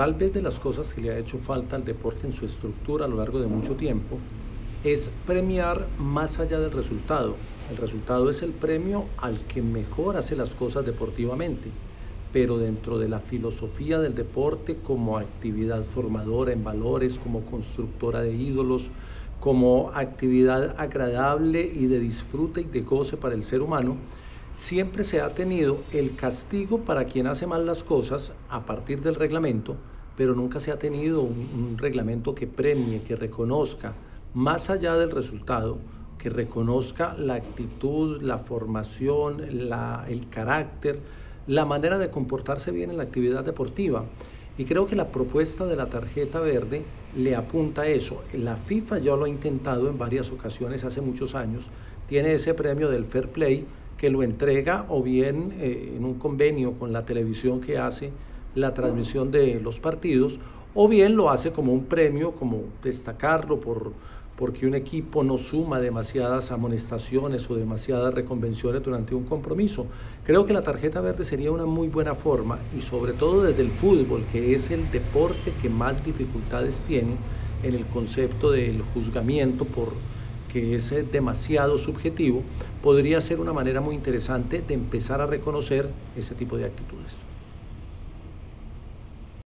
tal vez de las cosas que le ha hecho falta al deporte en su estructura a lo largo de mucho tiempo es premiar más allá del resultado. El resultado es el premio al que mejor hace las cosas deportivamente, pero dentro de la filosofía del deporte como actividad formadora en valores, como constructora de ídolos, como actividad agradable y de disfrute y de goce para el ser humano, siempre se ha tenido el castigo para quien hace mal las cosas a partir del reglamento, pero nunca se ha tenido un, reglamento que premie, que reconozca, más allá del resultado, que reconozca la actitud, la formación, el carácter, la manera de comportarse bien en la actividad deportiva. Y creo que la propuesta de la tarjeta verde le apunta a eso. La FIFA ya lo ha intentado en varias ocasiones hace muchos años. Tiene ese premio del Fair Play que lo entrega o bien eh, en un convenio con la televisión que hace la transmisión de los partidos o bien lo hace como un premio, como destacarlo por porque un equipo no suma demasiadas amonestaciones o demasiadas reconvenciones durante un compromiso. Creo que la tarjeta verde sería una muy buena forma y sobre todo desde el fútbol, que es el deporte que más dificultades tiene en el concepto del juzgamiento por que es demasiado subjetivo, podría ser una manera muy interesante de empezar a reconocer ese tipo de actitudes.